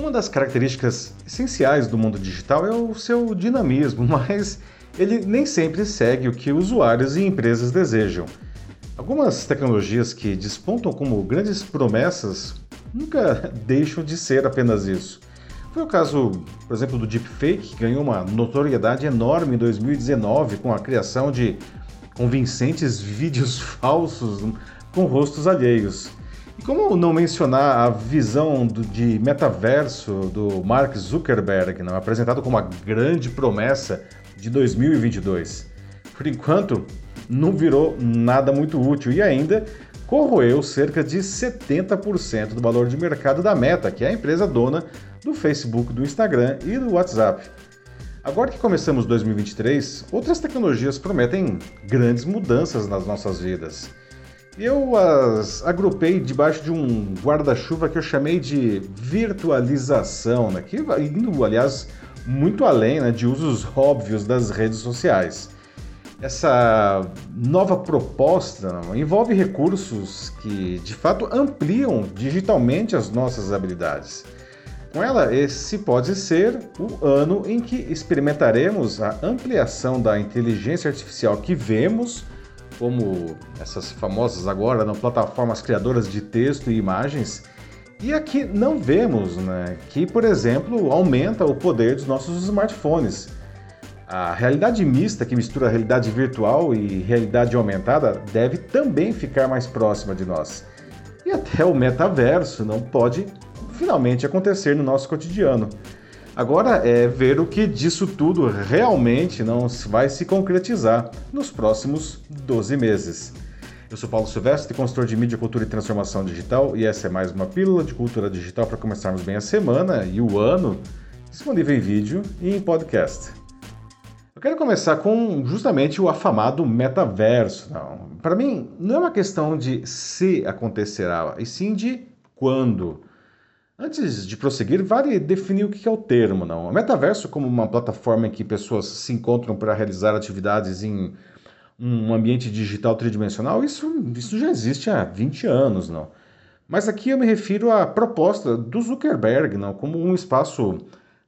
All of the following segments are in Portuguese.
Uma das características essenciais do mundo digital é o seu dinamismo, mas ele nem sempre segue o que usuários e empresas desejam. Algumas tecnologias que despontam como grandes promessas nunca deixam de ser apenas isso. Foi o caso, por exemplo, do deepfake, que ganhou uma notoriedade enorme em 2019 com a criação de convincentes vídeos falsos com rostos alheios. Como não mencionar a visão do, de metaverso do Mark Zuckerberg, não, apresentado como a grande promessa de 2022? Por enquanto, não virou nada muito útil e ainda corroeu cerca de 70% do valor de mercado da Meta, que é a empresa dona do Facebook, do Instagram e do WhatsApp. Agora que começamos 2023, outras tecnologias prometem grandes mudanças nas nossas vidas. Eu as agrupei debaixo de um guarda-chuva que eu chamei de virtualização, né? que indo, aliás, muito além né, de usos óbvios das redes sociais. Essa nova proposta não, envolve recursos que, de fato, ampliam digitalmente as nossas habilidades. Com ela, esse pode ser o ano em que experimentaremos a ampliação da inteligência artificial que vemos, como essas famosas agora não, plataformas criadoras de texto e imagens, e aqui não vemos, né, que, por exemplo, aumenta o poder dos nossos smartphones. A realidade mista, que mistura realidade virtual e realidade aumentada, deve também ficar mais próxima de nós. E até o metaverso não pode finalmente acontecer no nosso cotidiano. Agora é ver o que disso tudo realmente não vai se concretizar nos próximos 12 meses. Eu sou Paulo Silvestre, consultor de mídia, cultura e transformação digital, e essa é mais uma pílula de cultura digital para começarmos bem a semana e o ano, disponível em vídeo e em podcast. Eu quero começar com justamente o afamado metaverso. Para mim, não é uma questão de se acontecerá, e sim de quando. Antes de prosseguir, vale definir o que é o termo. Não? O metaverso, como uma plataforma em que pessoas se encontram para realizar atividades em um ambiente digital tridimensional, isso, isso já existe há 20 anos, não. Mas aqui eu me refiro à proposta do Zuckerberg, não, como um espaço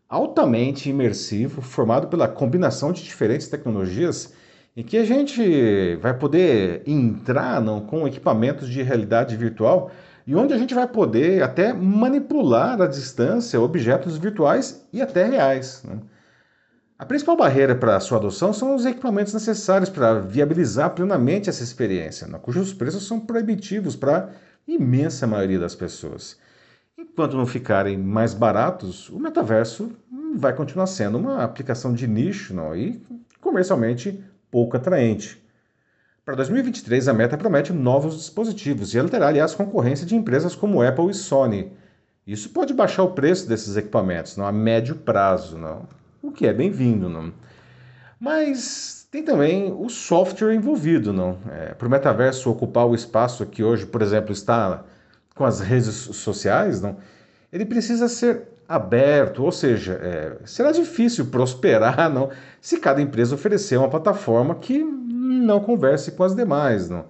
altamente imersivo, formado pela combinação de diferentes tecnologias, em que a gente vai poder entrar não, com equipamentos de realidade virtual e onde a gente vai poder até manipular à distância objetos virtuais e até reais. Né? A principal barreira para a sua adoção são os equipamentos necessários para viabilizar plenamente essa experiência, né, cujos preços são proibitivos para a imensa maioria das pessoas. Enquanto não ficarem mais baratos, o metaverso vai continuar sendo uma aplicação de nicho não, e comercialmente pouco atraente. Para 2023, a Meta promete novos dispositivos e terá, aliás, concorrência de empresas como Apple e Sony. Isso pode baixar o preço desses equipamentos não, a médio prazo. Não o que é bem-vindo, não? Mas tem também o software envolvido, não? É, Para o metaverso ocupar o espaço que hoje, por exemplo, está com as redes sociais, não? Ele precisa ser aberto, ou seja, é, será difícil prosperar, não? Se cada empresa oferecer uma plataforma que não converse com as demais, não?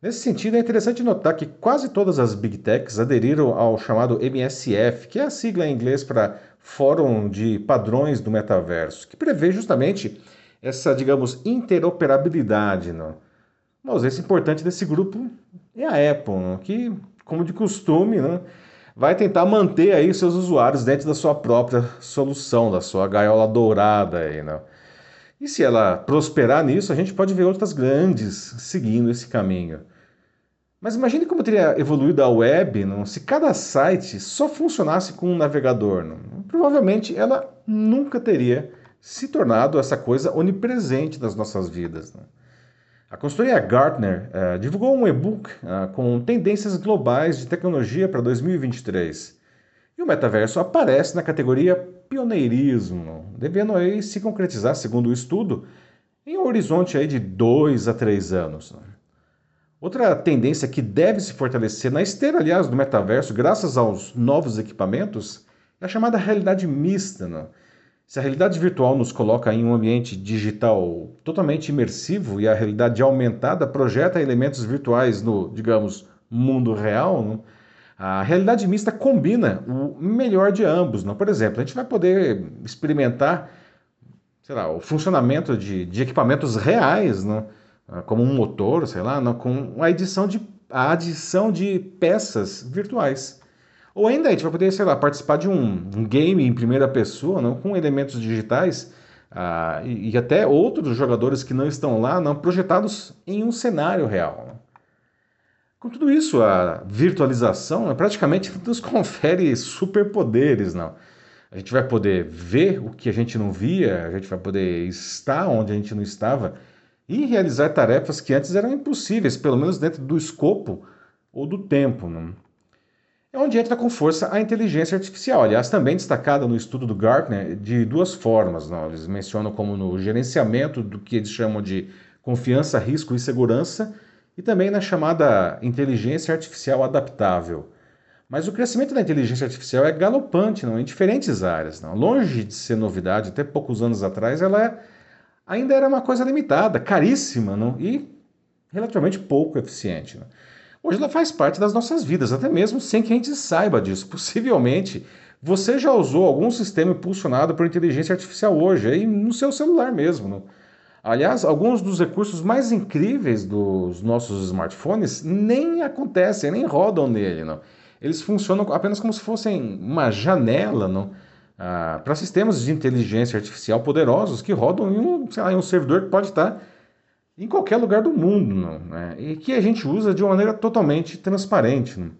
Nesse sentido, é interessante notar que quase todas as big techs aderiram ao chamado MSF, que é a sigla em inglês para Fórum de Padrões do Metaverso, que prevê justamente essa, digamos, interoperabilidade. Não? Uma ausência importante desse grupo é a Apple, não? que, como de costume, não? vai tentar manter aí seus usuários dentro da sua própria solução, da sua gaiola dourada. Aí, não? E se ela prosperar nisso, a gente pode ver outras grandes seguindo esse caminho. Mas imagine como teria evoluído a web não? se cada site só funcionasse com um navegador. Não? Provavelmente ela nunca teria se tornado essa coisa onipresente nas nossas vidas. Não? A consultoria Gartner uh, divulgou um e-book uh, com tendências globais de tecnologia para 2023. E o metaverso aparece na categoria pioneirismo, devendo aí se concretizar, segundo o estudo, em um horizonte aí de dois a três anos. Outra tendência que deve se fortalecer na esteira, aliás, do metaverso, graças aos novos equipamentos, é a chamada realidade mista. Né? Se a realidade virtual nos coloca em um ambiente digital totalmente imersivo e a realidade aumentada projeta elementos virtuais no, digamos, mundo real, né? A realidade mista combina o melhor de ambos. Não? Por exemplo, a gente vai poder experimentar sei lá, o funcionamento de, de equipamentos reais, não? como um motor, sei lá, não? com a edição de, a adição de peças virtuais. Ou ainda a gente vai poder, sei lá, participar de um, um game em primeira pessoa, não? com elementos digitais ah, e, e, até outros jogadores que não estão lá, não projetados em um cenário real. Não? Com tudo isso, a virtualização né, praticamente nos confere superpoderes, não? A gente vai poder ver o que a gente não via, a gente vai poder estar onde a gente não estava e realizar tarefas que antes eram impossíveis, pelo menos dentro do escopo ou do tempo. Não? É onde entra com força a inteligência artificial, aliás, também destacada no estudo do Gartner de duas formas. Não? Eles mencionam como no gerenciamento do que eles chamam de confiança, risco e segurança e também na chamada inteligência artificial adaptável. Mas o crescimento da inteligência artificial é galopante não? em diferentes áreas. Não? Longe de ser novidade, até poucos anos atrás, ela é, ainda era uma coisa limitada, caríssima não? e relativamente pouco eficiente. Não? Hoje ela faz parte das nossas vidas, até mesmo sem que a gente saiba disso. Possivelmente você já usou algum sistema impulsionado por inteligência artificial hoje, aí no seu celular mesmo. Não? Aliás, alguns dos recursos mais incríveis dos nossos smartphones nem acontecem, nem rodam nele, não. Eles funcionam apenas como se fossem uma janela, não? Ah, para sistemas de inteligência artificial poderosos que rodam em um, lá, em um servidor que pode estar em qualquer lugar do mundo, não? Né? e que a gente usa de uma maneira totalmente transparente. Não?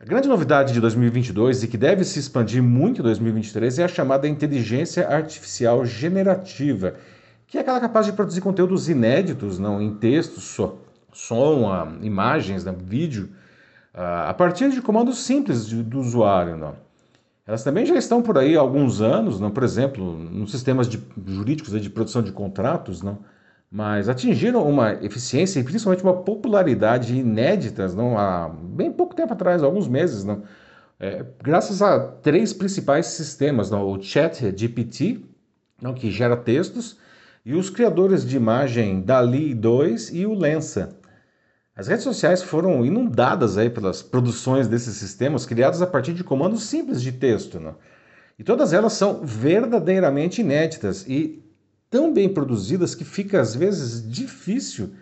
A grande novidade de 2022 e que deve se expandir muito em 2023 é a chamada inteligência artificial generativa que é aquela capaz de produzir conteúdos inéditos, não em texto, so, som, uh, imagens, né, vídeo, uh, a partir de comandos simples de, do usuário. Não. Elas também já estão por aí há alguns anos, não, por exemplo, nos sistemas de, jurídicos de produção de contratos, não, mas atingiram uma eficiência e principalmente uma popularidade inéditas não, há bem pouco tempo atrás, alguns meses, não, é, graças a três principais sistemas, não, o Chat GPT, não, que gera textos, e os criadores de imagem Dali 2 e o Lensa. As redes sociais foram inundadas aí pelas produções desses sistemas criados a partir de comandos simples de texto. Né? E todas elas são verdadeiramente inéditas e tão bem produzidas que fica às vezes difícil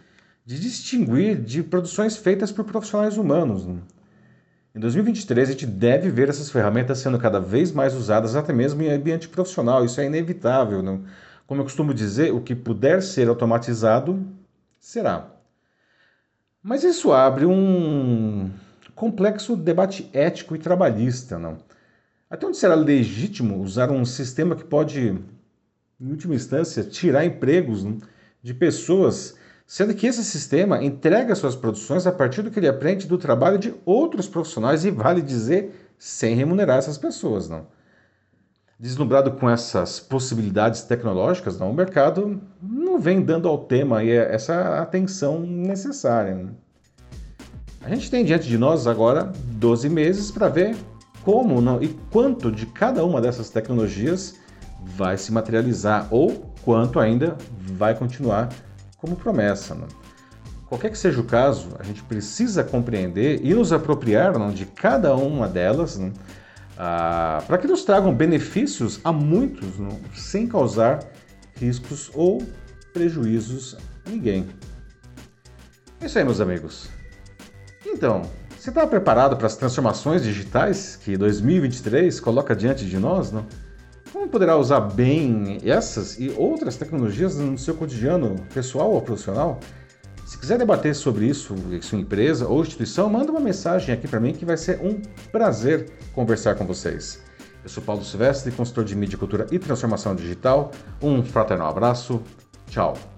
de distinguir de produções feitas por profissionais humanos. Né? Em 2023, a gente deve ver essas ferramentas sendo cada vez mais usadas, até mesmo em ambiente profissional. Isso é inevitável. Não? Como eu costumo dizer, o que puder ser automatizado, será. Mas isso abre um complexo debate ético e trabalhista, não? Até onde será legítimo usar um sistema que pode, em última instância, tirar empregos de pessoas, sendo que esse sistema entrega suas produções a partir do que ele aprende do trabalho de outros profissionais e, vale dizer, sem remunerar essas pessoas, não? Deslumbrado com essas possibilidades tecnológicas, não, o mercado não vem dando ao tema essa atenção necessária. Né? A gente tem diante de nós agora 12 meses para ver como não, e quanto de cada uma dessas tecnologias vai se materializar ou quanto ainda vai continuar como promessa. Não? Qualquer que seja o caso, a gente precisa compreender e nos apropriar não, de cada uma delas. Ah, para que nos tragam benefícios a muitos, não, sem causar riscos ou prejuízos a ninguém. É isso aí, meus amigos. Então, você está preparado para as transformações digitais que 2023 coloca diante de nós? Não? Como poderá usar bem essas e outras tecnologias no seu cotidiano pessoal ou profissional? Se quiser debater sobre isso sua empresa ou instituição, manda uma mensagem aqui para mim que vai ser um prazer conversar com vocês. Eu sou Paulo Silvestre, consultor de mídia, cultura e transformação digital. Um fraternal abraço. Tchau.